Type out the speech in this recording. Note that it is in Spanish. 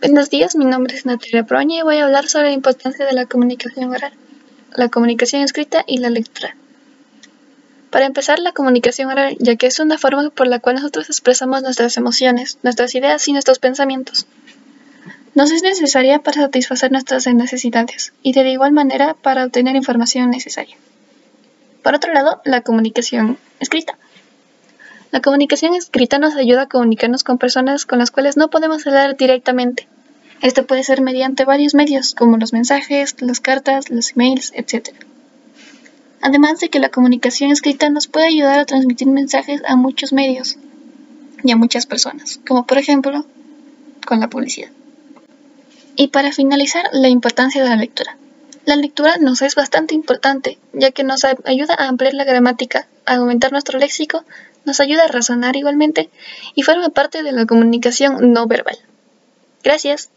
Buenos días, mi nombre es Natalia Proña y voy a hablar sobre la importancia de la comunicación oral, la comunicación escrita y la lectura. Para empezar, la comunicación oral, ya que es una forma por la cual nosotros expresamos nuestras emociones, nuestras ideas y nuestros pensamientos. Nos es necesaria para satisfacer nuestras necesidades y de igual manera para obtener información necesaria. Por otro lado, la comunicación escrita. La comunicación escrita nos ayuda a comunicarnos con personas con las cuales no podemos hablar directamente. Esto puede ser mediante varios medios, como los mensajes, las cartas, los emails, etc. Además de que la comunicación escrita nos puede ayudar a transmitir mensajes a muchos medios y a muchas personas, como por ejemplo con la publicidad. Y para finalizar, la importancia de la lectura. La lectura nos es bastante importante, ya que nos ayuda a ampliar la gramática, aumentar nuestro léxico, nos ayuda a razonar igualmente y forma parte de la comunicación no verbal. Gracias.